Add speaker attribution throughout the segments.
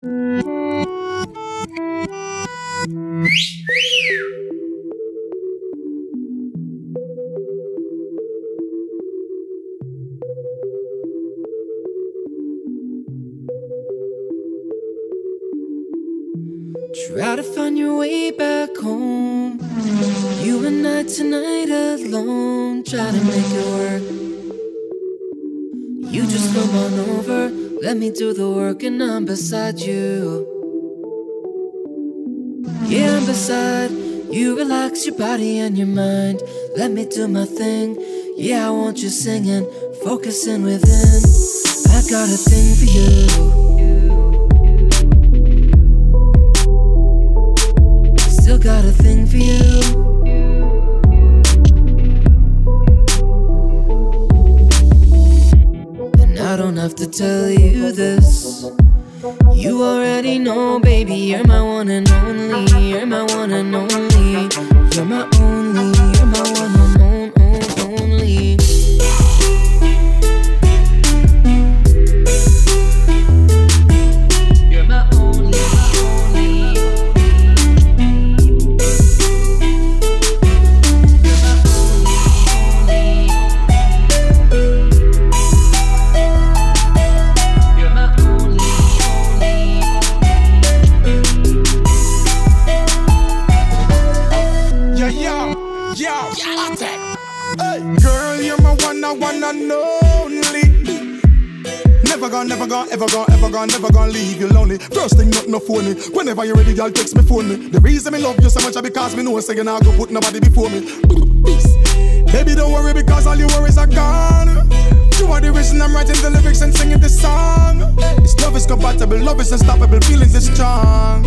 Speaker 1: Try to find your way back home. You and I tonight alone. Try to make it work. You just come on over. Let me do the work, and I'm beside you. Yeah, I'm beside you. Relax your body and your mind. Let me do my thing. Yeah, I want you singing, focusing within. I got a thing for you. Still got a thing for you. Don't have to tell you this. You already know, baby, you're my one and only. You're my one and only. You're my only. You're my one
Speaker 2: gone, ever gone, never gonna leave you lonely. First thing, not no phony. Whenever you're ready, girl, text me phone me. The reason me love you so much is because me know say you not go put nobody before me. Baby, don't worry because all your worries are gone. You are the reason I'm writing the lyrics and singing this song. This love is compatible, love is unstoppable, feelings is strong.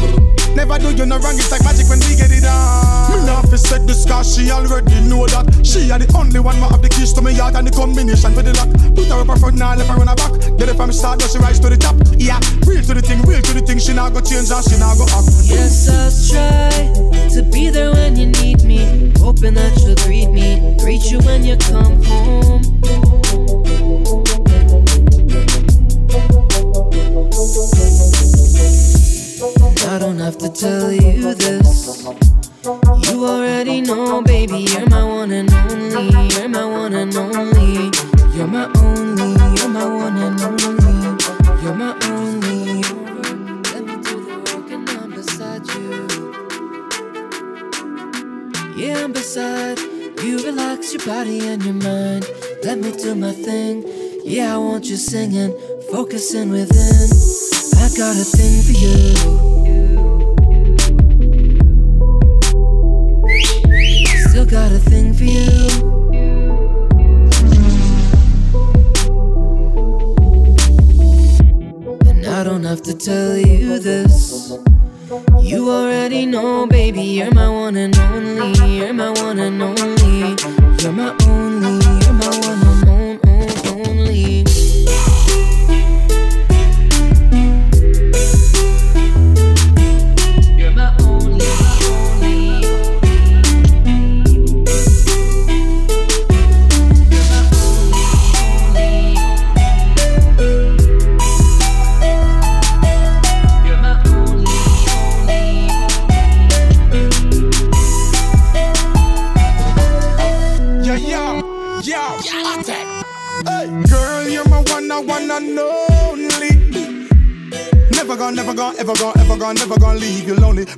Speaker 2: Never do you no wrong, it's like magic when we get it on. Me not fi set this cause she already know that. She are the only one who have the keys to my heart and the combination for the lock. Put her up her front, now left her on her back. Get it from start, now she rise to the top. Yeah, real to the thing, real to the thing. She not go change and she not go act.
Speaker 1: Yes, I'll try to be there when you need me. Hoping that you'll greet me, greet you when you come home.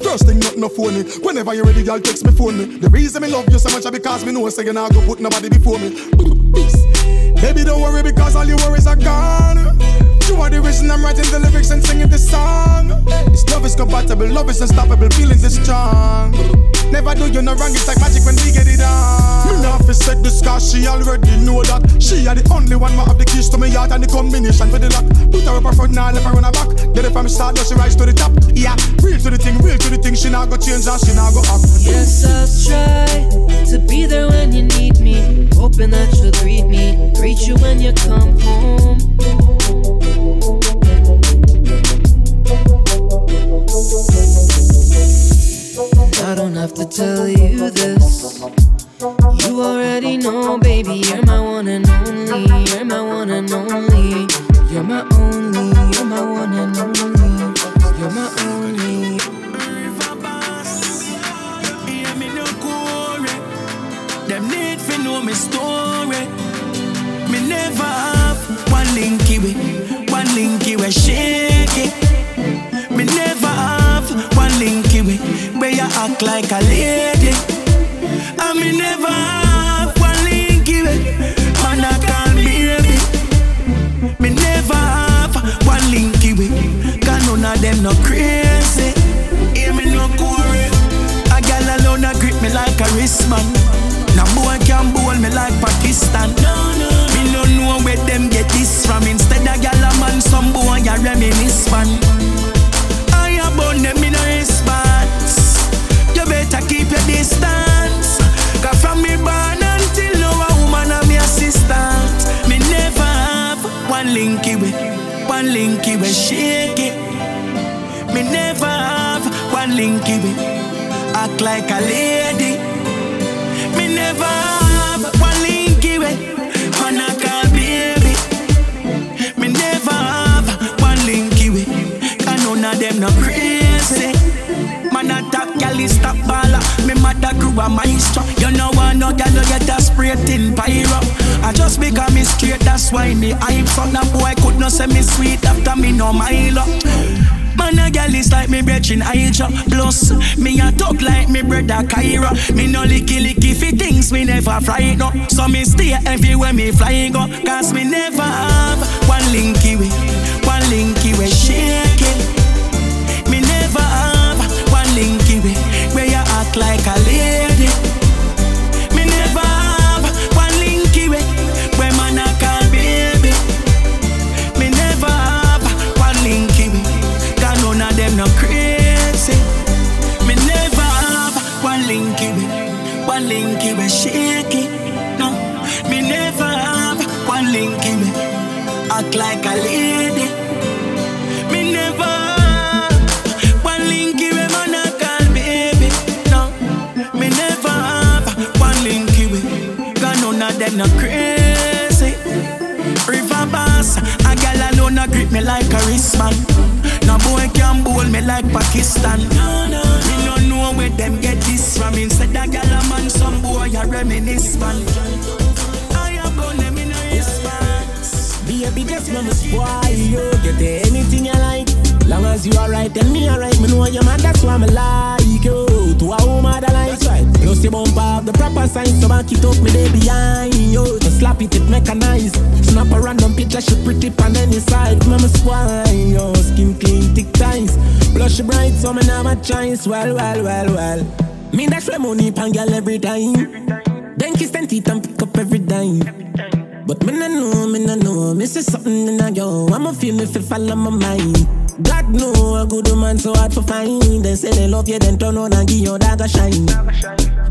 Speaker 2: First thing, not no phony. Whenever you're ready, girl, text me phone me. The reason me love you so much is because me know you not go put nobody before me. Baby, don't worry because all your worries are gone. You are the reason I'm writing the lyrics and singing this song. This love is compatible, love is unstoppable, feelings is strong. Never do you no wrong, it's like magic when we get it on. Me not fi set this cause she already know that. She are the only one who have the keys to my heart and the combination for the lock. Put her up her front, now left her on her back. Get it from start, now she rise to the top. Yeah, real to the thing, real to the thing. She not go change and she not go act.
Speaker 1: Yes, I'll try to be there when you need me. Hoping that you'll greet me, greet you when you come home. I don't have to tell you this. You already know, baby, you're my one and only. You're my one and only. You're my only. You're my one and only. You're my only.
Speaker 3: Hear me no quarry. Them need to know my story. Me never have one linky way, one linky way shit. act like a lady. I me never have one link it. Man, I can't baby. Me Me never have one link it. Cause none of them no crazy. Hear me no quarry. A gal alone a grip me like a wristband. Now boy can't bowl me like Pakistan. No, no. Me no know where them get this from. Instead a gal a man, some boy a reminisce man. Linky with shake it. Me never have one linky with, act like a lady Me never have one linky way. Man, I call baby. Me never have one linky way. Cause none of them no crazy. Man, I top gal stop baller. Me mother grew a maestro. I no gal get a spray tin pyro. I just become me straight, that's why me hype. So that boy could not say me sweet after me no Milo. Man, a gal is like me brethren Aija. Plus, me a talk like me brother Kyra. Me no licky licky fi things me never fry no. So me stay everywhere me fly go. Cause me never have one linky way, one linky way shake it. Me never have one linky way where you act like a lady. Of no crazy. River boss, a gal alone a grip me like a wristband. No boy can bowl me like Pakistan. No, no. Me no know where them get this from. Instead a gal a man, some boy a reminisce man. I am gonna me no.
Speaker 4: Baby, just mama spoil you. Get anything you like. Long as you alright, then me alright. Me know your man, that's why I'm like you. To a woman that like right. Plus you bump up the proper sign, so back it up, me day behind you. To slap it, it mechanized. Snap a random picture, she pretty pan any side. Mama swine, yo, skin clean, thick ties. Blush bright, so me never choice. Well, well, well, well. Me dash my money pan girl every time. Then kiss ten teeth and pick up every dime. But me no know, me no know, me say something in a yo. I'ma feel me fi follow my mind. God know a good man so hard to find. They say they love you, then turn on and give your a shine.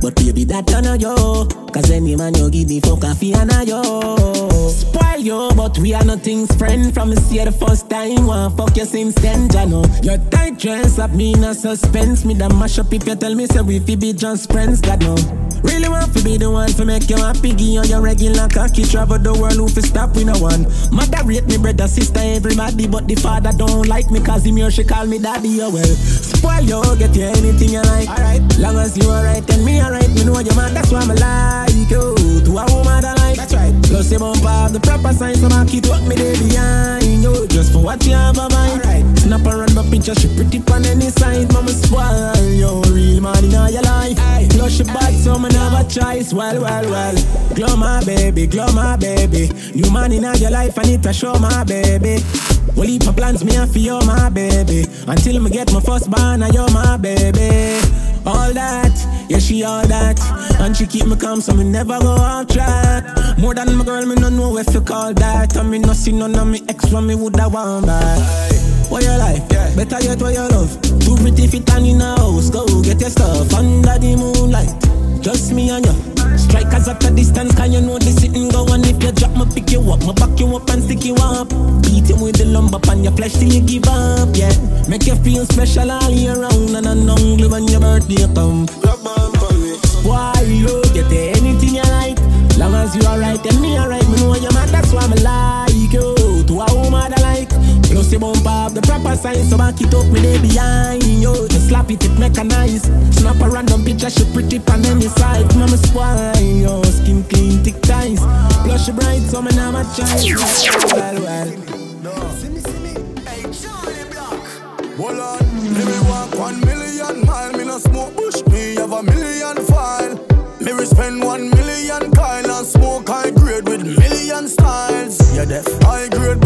Speaker 4: But baby, that turn on yo. Cause any man you give the fuck a fee and a yo. Spoil yo, but we are nothing's friend. From me see the first time, one fuck you since then, Jano. Your tight dress up me in a suspense. Me that mash up if you tell me say we fi be just friends, God no. Really want to be the one to make you happy, give you your regular cocky. Travel the world, who fi stop with no one. Mother rate me brother, sister, everybody, but the father don't like me cause him here she call me daddy, oh well. Spoil you, get you anything you like. Alright, long as you alright, and me alright, me know your man, that's why I'm like you. To a woman that like. That's right. Plus you bump up the proper sign, so I keep up me day behind you. Just for what you have a mind. Alright. Snap around my picture, she pretty on any side. Mama spoil you, real man in all your life. Aye. Plus she bad, so me never choice. Well, well, well. Glow my baby, glow my baby. New man in all your life, I need to show my baby. Well, heap of plans, me and feel my baby. Until me get my first born, you're my baby. All that, yeah, she all that. And she keep me calm, so me never go off track. More than my girl, me no know if you call that. And me no see none of me ex when me woulda want back. What your life? Yeah. Better yet, what your love? Too pretty fit and in a house. Go get your stuff under the moonlight. Just me and you. Strikers at a distance, can you know the sitting go on if you drop me, pick you up, me back you up and stick you up. Beat you with the lumber on your flesh till you give up, yeah. Make you feel special all year round and an ugly when your birthday come. Why you get anything you like? Long as you alright and me alright, me know you're mad, that's why me like plus you bump up the proper sign, so back it up, me day behind you. Just slap it, it mechanize. Snap a random picture, she pretty pan any side. Mama swine, yo, skin clean, thick ties. Blush bright, so me now my choice. Well, well. See me, see me. Hey, Charlie
Speaker 2: Black. Hold on, let me walk one million mile. Me no smoke bush, me have a million file. Me we spend one million coin and smoke high grade with million styles. Yeah, def.
Speaker 5: High grade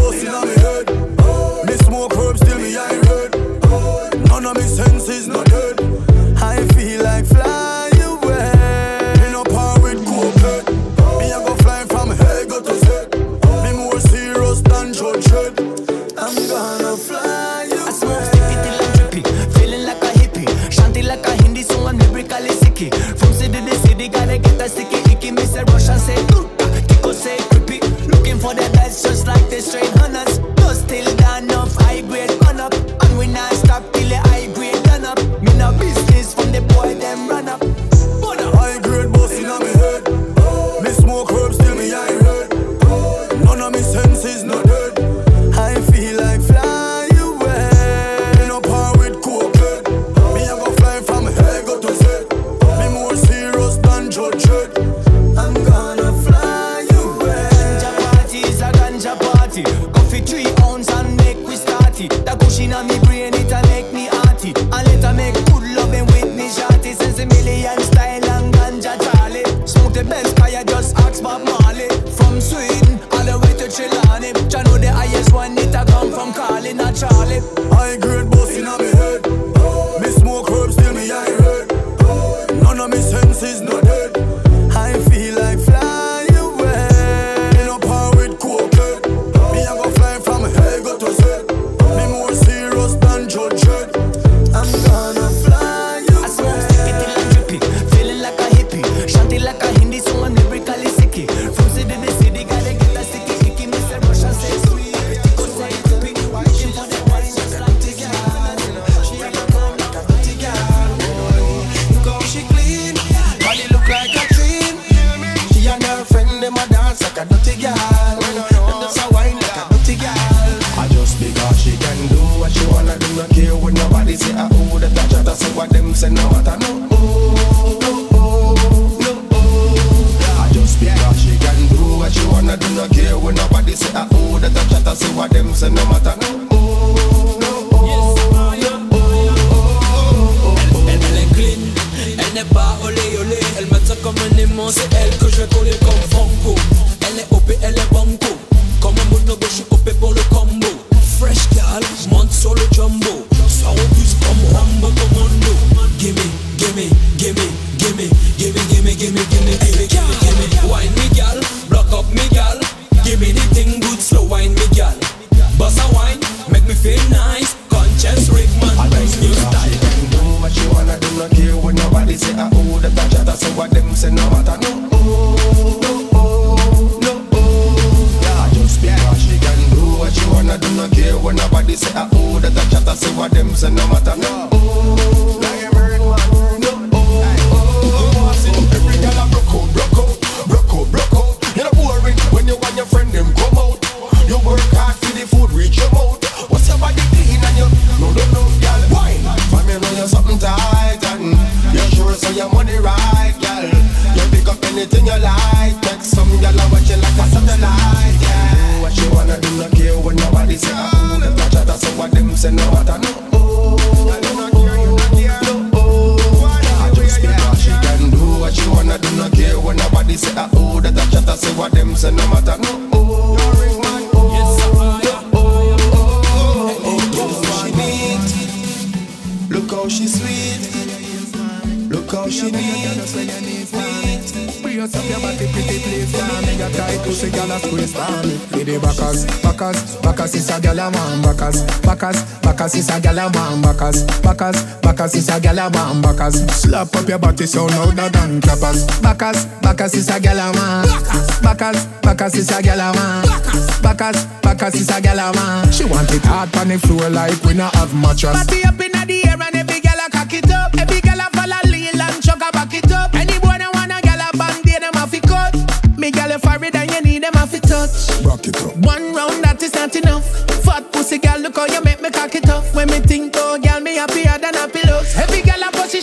Speaker 6: backers. Slap up your body so louder than clappers. Backers, backers is a gal I want. Backers, backers is a gal I want. Backers, backers is a gal I want. She want it hard on the floor like we not have mattress.
Speaker 7: Party up in the air and every gal a cock it up. Every gal a fall a lean and chuck a back it up. Any boy that want a gal a band, they them have to cut. Me gal a foreign and you need them have to touch.
Speaker 6: Rock it up.
Speaker 7: One round that is not enough. Fat pussy gal, look how you make me cock it up. When me think, oh gal, me happier than happy looks. Every gal a pussy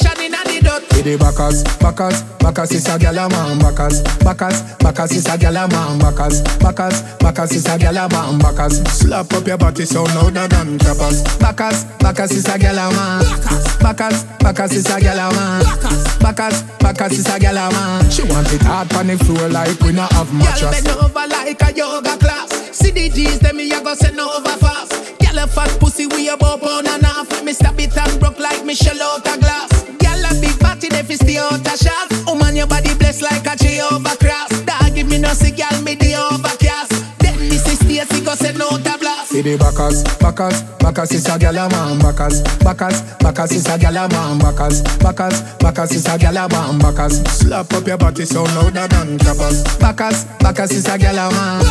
Speaker 7: the
Speaker 6: backers, backers, backers is a gyal a man, backers, backers, backers is a gyal a man, backers, backers, backers is a gyal a man, backers. Slap up your body so louder than clappers. Backers, backers is a gyal a man, backers, backers is a gyal a man, backers, backers is a gyal a man. She want it hard on the floor like we not have mattress.
Speaker 7: Gyal bend over like a yoga class. CDGs them me a go send over fast. Gyal a fat pussy we a bow on and half. Me stab it and broke like Michelle out a glass. Gyal a be party, they fi stay out of shots. Oh your body blessed like a Jehovah cross. Dog, give me no signal, me the overcast. Then this is Stacy, go send out a blast.
Speaker 6: See the backers, backers, backers is a gyal a man. Backers, backers, backers is a gyal a man. Backers, backers, backers is a gyal a man. Backers, slap up your body so louder than clappers. Backers, backers is a gyal a man.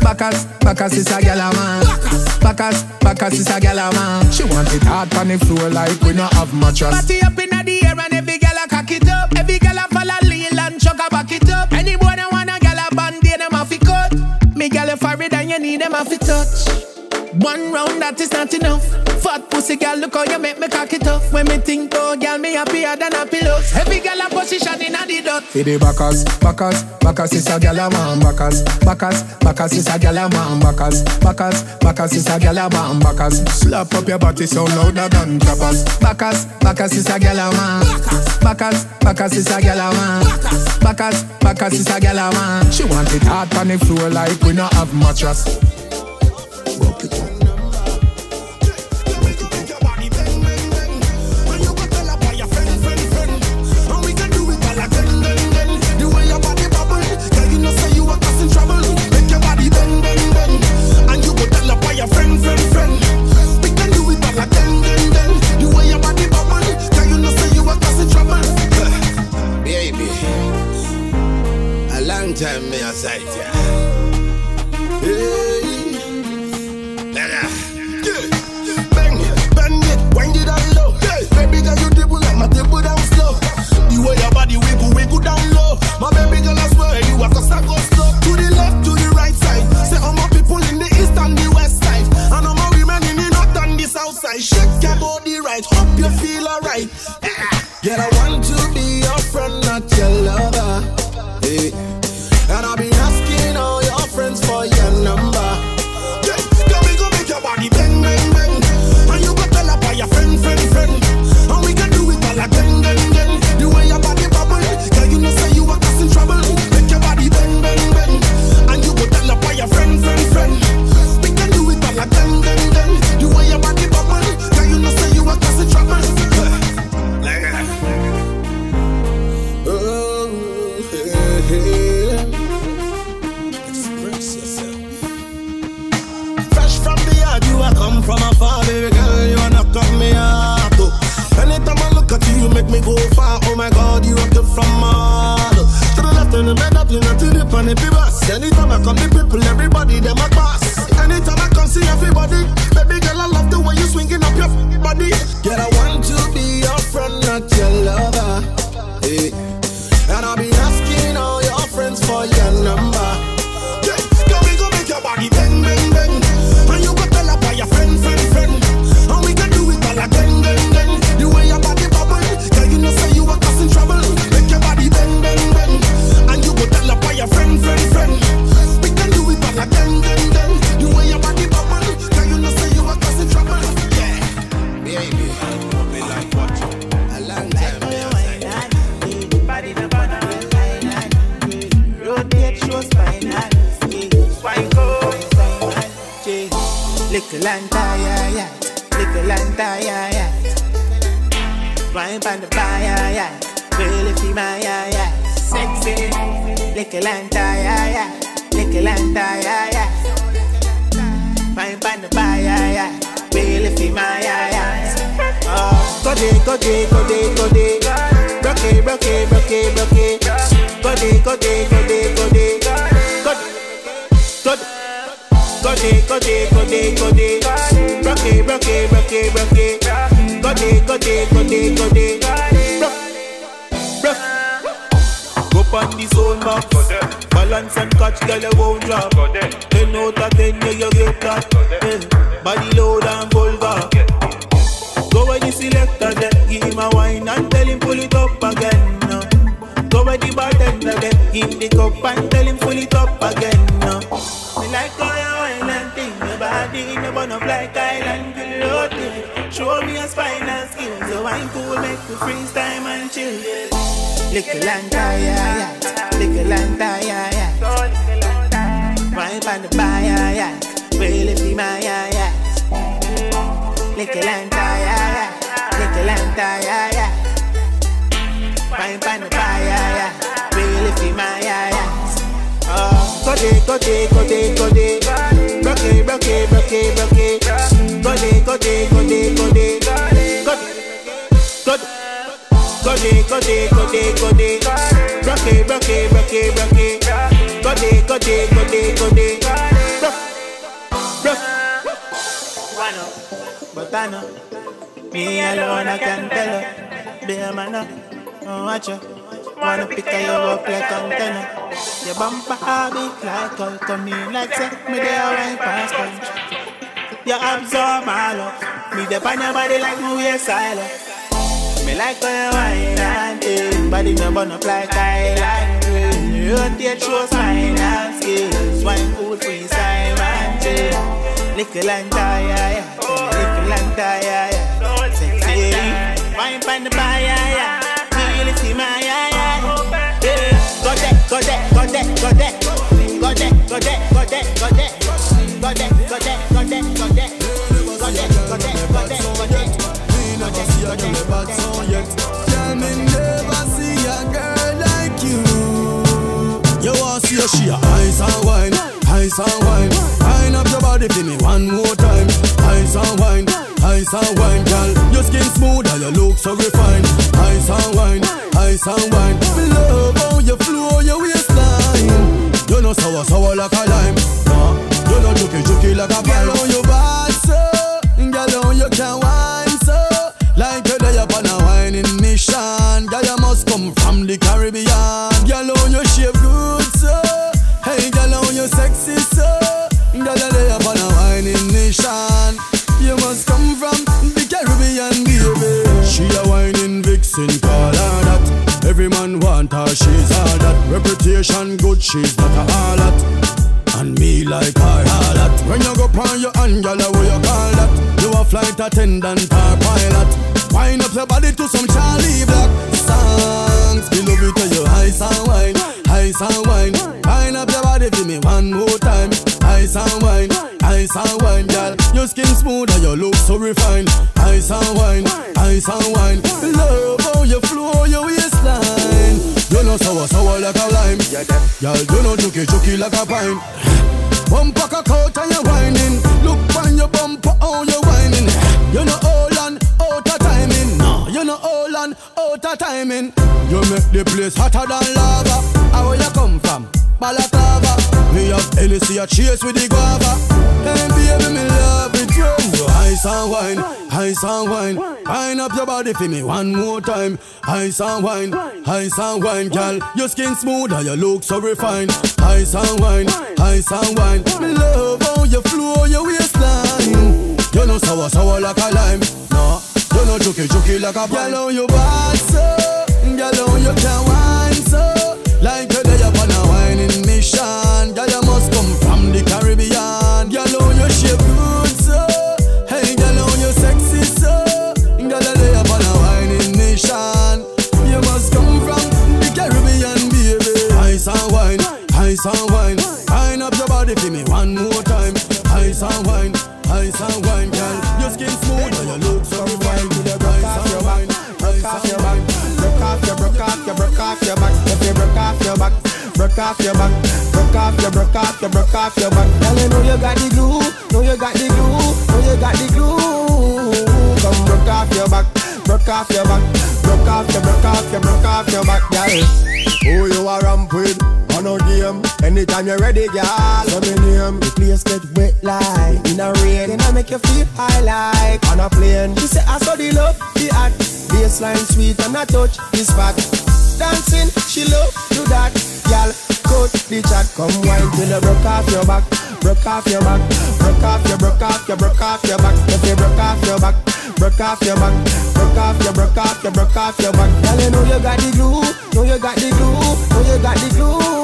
Speaker 6: Backers, backers is a gyal a man. Backers, backers is a gyal a man. She want it hard on the floor like we not have mattress.
Speaker 8: Party up inna the air and every Me gal a for it and you need them a fi touch. One round that is not enough. Fat pussy girl, look how you make me cock it off. When me think, oh girl, me happier than a pillow. Every girl a position in a the dot.
Speaker 6: For the backers, backers, backers is a gyal a man. Backers, backers, backers is a gyal a man. Backers, backers, backers is a gyal a man. Backers, slap up your body so louder than clappers. Backers, backers is a gyal a man. Backers, backers is a gyal a man. Backers, backers is a gyal a man. She want it hard on the floor like we not have mattress.
Speaker 9: Time me a sight ya. Come, go
Speaker 8: day, go day. Go day, go day. Go day, go day, go day, go day. Broke it, broke it, broke it, broke it. Go day, go go go day. Broke, broke. Go on the zone box. Balance and catch, girl, you won't drop. Ten out of ten, yeah, you get that. Eh, Body load and give the cup and tell him pull it up again. No. Me like how you wine and thing your body the bun up like island piloting. Show me a spinal skill so wine cool make me freeze time and chill. Little and tired, yeah. Little and tired, yeah. Wine pan the fire, yeah. Really feel my, yeah, yeah. Little and tired, yeah. Little and tired, yeah. Wine pan the fire, day, go day, go day, go day. Go go go day, go day, go day, go day. Broke broke broke broke it. Go day, go day, go day, go day. Broke, broke. One up, but I know me alone I can tell her. Be a man up, watch her. Wanna pick her up like antenna. Your bumper big like all come in like say me there right past punch. You absorb my love. Me on your body like movie silent. Me like when you wine and tail Body me burn up like island grill You rotate shows mine and skills. Wine food free Simon chill Little and tie, Little and tie, Sexy. Wine pan the bar, Go there, go there, go there, go there Go there, go there, go there, go there Go there, go there, go there, go there Go there, go there, go there, go there
Speaker 10: Me never see a girl bad so yet. Tell me never see a girl like you. You want see a she a ice and wine, ice and wine. Wine up your body for me one more time. Wine. She's not a harlot. And me like all that. When you go on your girl, what you call that? You a flight attendant or pilot. Wind up your body to some Charlie Black songs. Me love it to you, ice and wine, ice and wine. Wind up your body for me one more time. Ice and wine, ice and wine, girl. Your skin smooth and your look so refined. Ice and wine, ice and wine. Love how you flow your waistline. You know sour sour like a lime. Girl, you know juky juky like a pine. Bumper cock out and you whining. Look on your bumper, oh, how you whining. You know all and out of timing. No, you know all and out of timing. You make the place hotter than lava. How you come from? Balaclava. Me have Hennessy a chase with the guava. Hey baby, me love ice and wine, ice and wine. Wine up your body for me one more time. Ice and wine, ice and wine, girl. Your skin smooth and your look so refined. Ice and wine, ice and wine. Me love how you flow your waistline. You know sour sour like a lime. No, you know juky juky like a pine. Girl, how you bad so? Girl, how you can wine so? Like ice and wine. Wine up your body for me one more time. Ice and wine, ice and wine, girl. Your skin smooth and your look so refined. Ice and wine, ice and wine.
Speaker 11: Broke off your, broke off your, broke off your back. If you broke off your back, broke off your back. Broke off your, broke off your, broke off your back.
Speaker 8: Girl, you know you got the glue, know you got the glue, know you got the glue.
Speaker 11: Come broke off your back, broke off your back. Broke off your, broke off your, broke off your back, girl. Who you are ramp with? On a game. Anytime you're ready, girl. Let me name.
Speaker 8: The place get wet like in a rain, and I make you feel high like
Speaker 11: On a plane.
Speaker 8: She say I saw the love, the act, baseline sweet and I touch the spot. Dancing, she love do that, girl. Cut the chat, come wine till you broke off your back, broke off your back, broke off your, broke off your, broke off your back. If you broke off your back, broke off your back, broke off your, broke off your, broke off your back. Girl, you know you got the glue, know you got the glue, know you got the glue.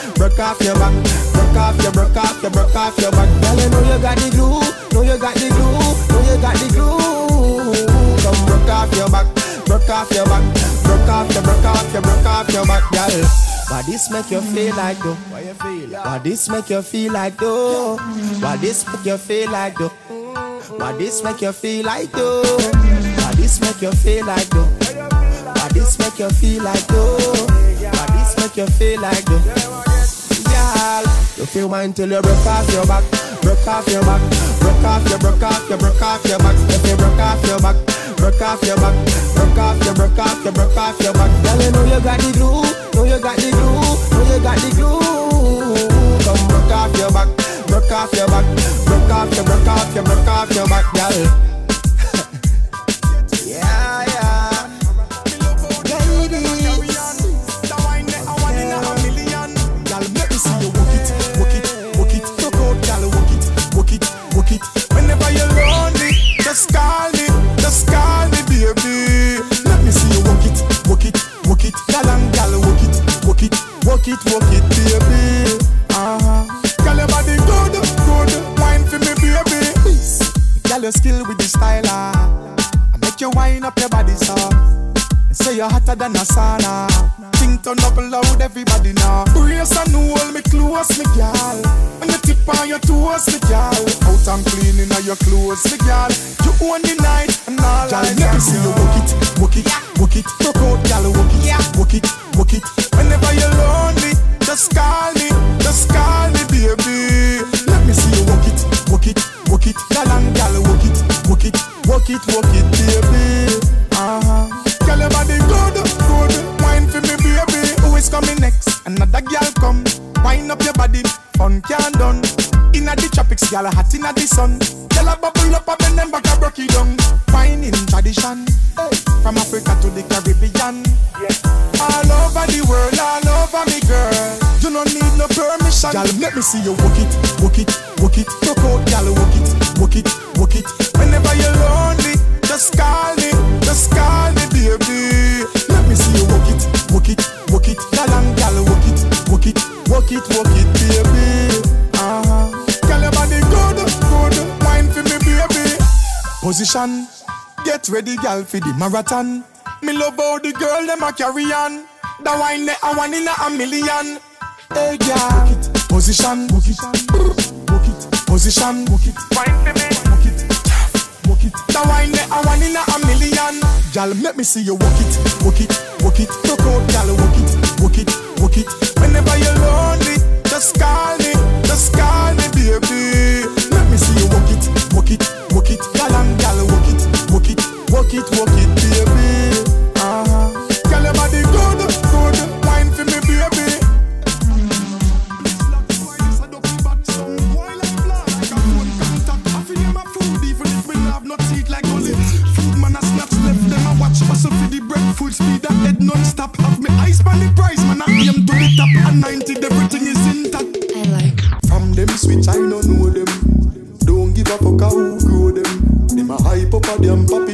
Speaker 11: broke off your back, broke off your, broke off your, broke off your back. Girl, you know you got the glue, know you got the glue, know you got the glue. Come broke off your back, broke off your back, broke off your, broke off your, broke off your back, girl. Why this make you feel like though? Why you feel? Why this make you feel like though? Why this make you feel like though? Why this make you feel like though? Why this make you feel like though? Why this make you feel like though? Why this make you feel like though? Girl, you feel mine till you broke off your back, broke off your back, broke off your, broke off your, broke off your back. If you broke off your back, broke off your back, broke off your, broke off your, broke off your back. Girl, you know you got the glue, know you got the glue, know you got the glue. Come broke off your back, broke off your back, broke off your, broke off your, broke off your back, girl. yeah.
Speaker 2: Walk it, walk it, baby. Uh-huh. Gal, your body good, good, wine for me, baby. Gal, your skill with the style, ah. I make you wine up your body, so. Say you're hotter than a sauna. Think turn up loud, everybody now. Brace and hold me close, me gal. When you tip on your toes, me gal. Out and cleaning of your clothes, me gal. You own the night and all gal, let me see you walk it, it, walk it, baby. Uh-huh. Girl, your body good, good. Wine for me, baby. Who is coming next? Another girl come. Wine up your body, fun can't done. Inna the tropics, girl, hot inna the sun. Girl, a bubble up, a bend them back, a broke it down. Wine in tradition, hey. from Africa to the Caribbean. All over the world, all over me, girl. You don't need no permission. Girl, let me see you walk it, walk it, walk it. Position, get ready, gal, for the marathon. Me love how the girl them a carry on. The wine they a one in a million. Hey, gal, walk it. Position, walk it, walk it. Position, walk it. Wine for me, walk it walk it. The wine there, a one in a million. Gal, make me see you walk it, walk it, walk it. Broke out, gal, walk it, walk it, walk it. Whenever you're lonely, just call me, just call it, walk it, baby. Uh-huh. Gal, your body good, good. Wine for me, baby. For the bread, full speed and head non-stop Have me eyes on the prize, man, I aim to the top And 90, everything is intact
Speaker 12: I like.
Speaker 2: From them switch, I don't know them Don't give a fuck who grow them Them a hype up a them, papi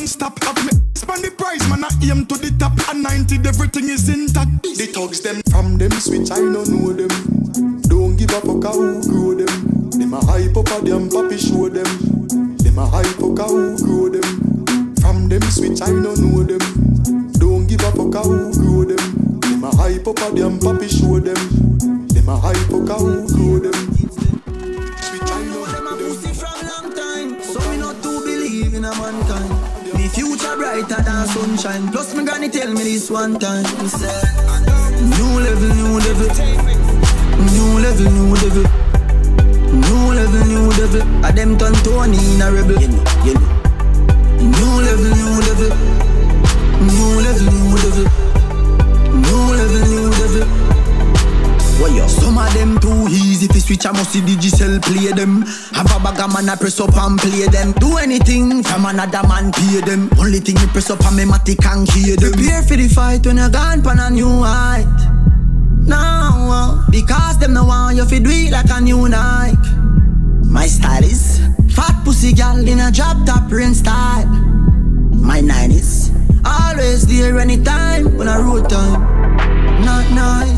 Speaker 2: non-stop have me. Span the prize man a aim to the top and 90 everything is intact. The thugs them from them switch I don't know them. Don't give up a fuck who grow them. Them a hype up a them papi show them. Them a hype up who grow them. From them switch I don't know them.
Speaker 5: Don't give up a fuck who grow them. Them a hype up a damn papi show them. Them a hype up who grow
Speaker 13: sunshine. Plus me granny tell me this one time. New level, new level, new level, new level, new level, new level. A them turn Tony in a rebel. You know, you know. New level, new level, new level, new level, What yo? Some of them too easy to switch. I must see digital play them. Have a bag of man I press up and play them. Do anything from another man pay them. Only thing me press up and me matic and hear them. Prepare for the fight when you're gone pan a new height. Now, uh, because them no want you fi do it like a new Nike. My style is fat pussy gal in a drop top rain style. My 90s always there anytime when I road time. Not nice.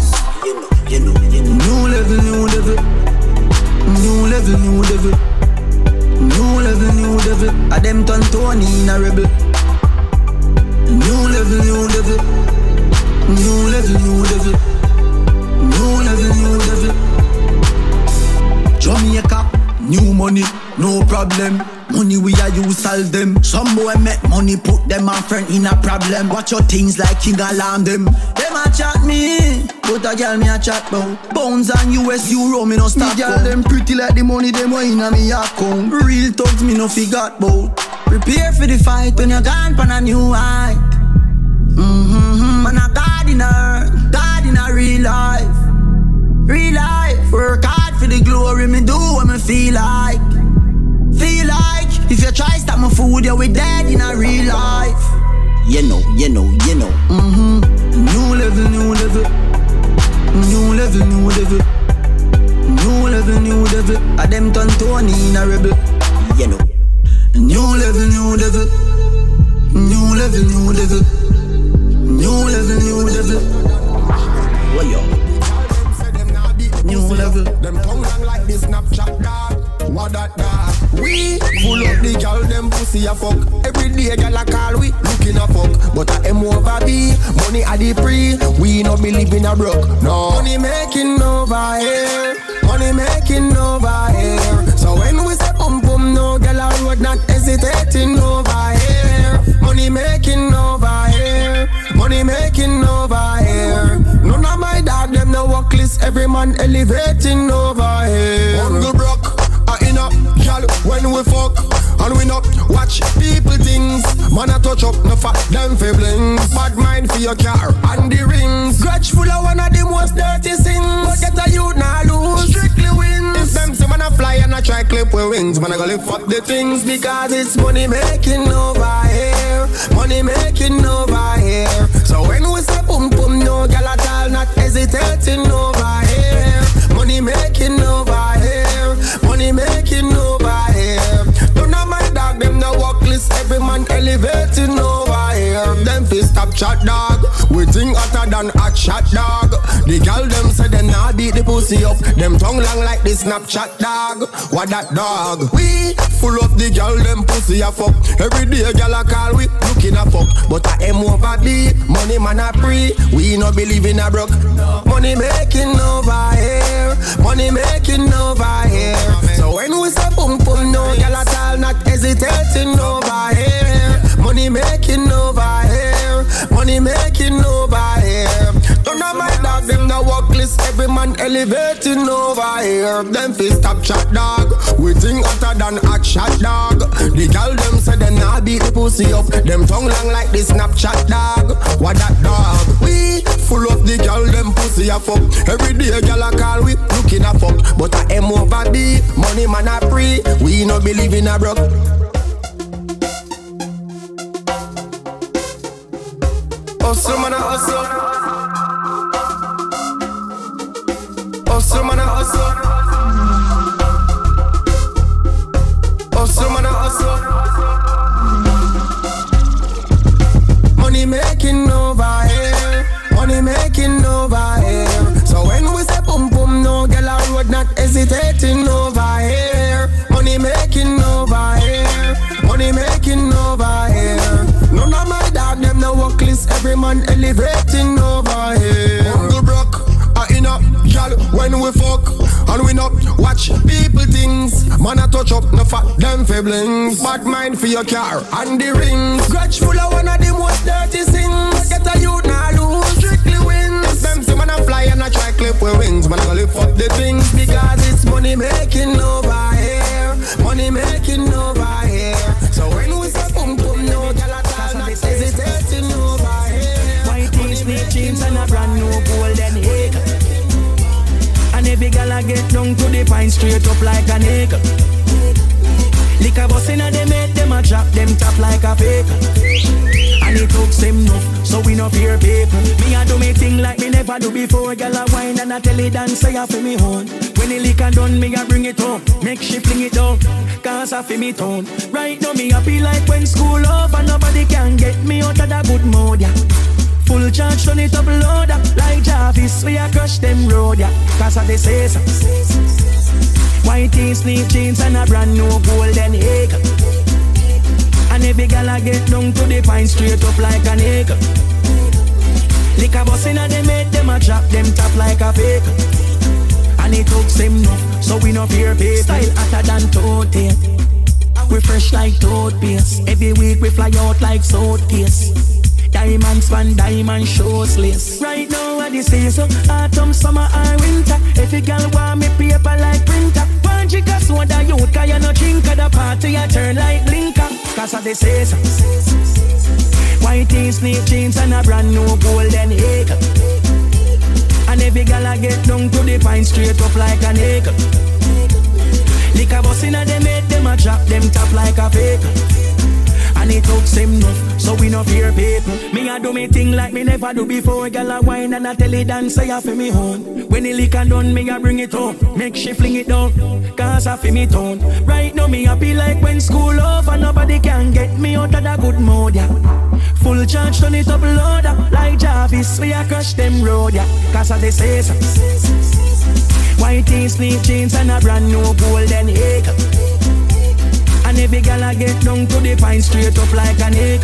Speaker 13: A rebel. New level, new level. New level, new level. New level, new level. Jamaica, new money, no problem. Money we are use solve them. Some boy make money put them on friend in a problem. Watch your things like king alarm them. Them a chat me, but a girl me a chat bout. Bounds and US Euro me no stop. Me girl them pretty like the money them wine a me account. Real thugs me no forgot bout. Prepare for the fight when you're gone pan a new height. Mm-hmm, man a gardener, gardener real life. Real life, work hard for the glory, me do what me feel like. Feel like if you try stop my food, you we dead in a real life. You know, you know, you know. Mm-hmm. New level, new level. New level, new level. New level, new level. A them turn Tony in a rebel. You know. New level, new level. New level, new level. New level, new level. What yo? New level.
Speaker 5: Them tongue long like this Snapchat dog. What that dog? We full up the gal, them pussy a fuck. Every day gal a call we looking a fuck. But I a M over B, money a the pre. We no believe in a broke. No money making over here. Money making over here. So when we say no gal a road not hesitating over here. Money making over here. Money making over here. None of my dog them no work list. Every man elevating over here. Hungry broke, a inner gal when we fuck. And we not watch people things. Man a touch up, no fat them fi blings. Bad mind for your car and the rings. Grudge full of one of the most dirty sins. But get a youth now lose. Strictly wins. If them say man a fly and I try clip with wings, man I go lift up the things because it's money making over here. Money making over here. So when we say boom boom, no gal at all not hesitating over here. Money making over here. Money making over elevating over here. Them fi stop chat dog. We think hotter than hot shot dog. The gal them say them nah beat the pussy up. Them tongue long like the Snapchat dog. What that dog? We full up the gal them pussy a fuck. Every day gal a call we looking a fuck. But I am over B. Money man a pre. We no believe in a broke. Money making over here. Money making over here. So when we say boom boom, no gal at all not hesitating over here. Money making over here. Money making over here. Don't of my dog them no work list. Every man elevating over here. Them fi stop chat dog. We think hotter than hot shot dog. The gal them say them nah beat the pussy up. Them tongue long like the Snapchat dog. What that dog? We full up the gal them pussy a fuck. Every day gal a call we looking a fuck. But I am over B. Money man a pre. We no believe in a broke. Hustle man a hustle. Oh, hustle man a hustle. Oh, hustle man a hustle. Money making over here. Money making over here. So when we say boom boom, no girl a road not hesitating over Every man elevating over here. Uncle Brock, I in a gal when we fuck and we not watch people things. Man a touch up, no fat them fablings. Bad mind for your car and the rings. Grudge full of one of the most dirty sins. Get a youth now lose, strictly wins. Them see man a fly and a try clip with wings. Man a go lift up the things because it's money making over here. Money making over gal
Speaker 3: I get down to the pine straight up like an egg. Liquor bus inna them head, them a drop them top like a fake. And it took them enough, so we no fear people. Me a do me thing like me never do before. Gal a wine and a tell it dance say a fi me home. When the liquor done, me a bring it home. Make she fling it down, cause I fi me tone. Right now me happy like when school over. Nobody can get me out of that good mood, yeah. Full charge, turn it up, load up. Like Jarvis, we a crush them road, yeah. Cause of the say so White tees, sneak jeans and a brand new golden egg And every gal I get down to the pine straight up like an egg Liquor bus inna them head, them a drop them top like a fake And it took them enough, so we no fear pay Style hotter than tote We fresh like toothpaste Every week we fly out like suitcase Diamond span, diamond shoeless. Right now, what this is so autumn, summer, or winter. If you girl want me paper like printer, one drink of soda, you cause you no drink at the party, you turn like blinker. Cause of the say so. White tees, snake jeans, and a brand new golden egg. And every girl I get down to the pine straight up like an egg. Liquor bus inna them head, them a drop them top like a fake. It took them enough, so we no fear people. Me a do me thing like me never do before. Girl a wine and a tell it dance, I fi me home. When the liquor done, me a bring it home. Make she fling it down, cause I fi me tone. Right now me happy like when school over. Nobody can get me out of that good mood, yeah. Full charge, turn it up, load up. Like Jarvis, we a crush them road, yeah. Cause of the say so. White tees, sneak jeans and a brand new golden egg. And every gal I get down to the pine straight up like an egg.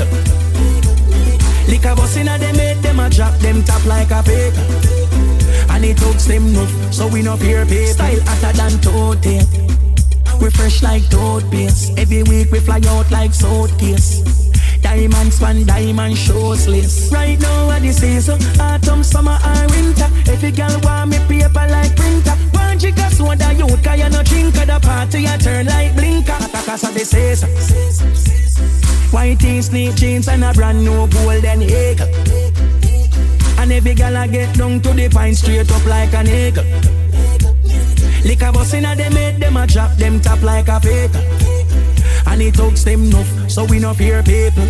Speaker 3: Liquor bus inna them head, them a drop them top like a fake. And it took them enough, so we no fear pay. Style hotter than tote We fresh like toothpaste. Every week we fly out like suitcase. Diamond span, diamond shoeless. Right now, what this is so autumn, summer, or winter. If you girl want me paper like printer, one of soda, you cause you no drink at the party, you turn like blinker. Cause of the say so. White tees, sneak jeans, and a brand new golden egg. And every girl I get down to the pine straight up like an egg. Liquor bus inna them head, them a drop them top like a fake. And it took them enough, so we no fear people.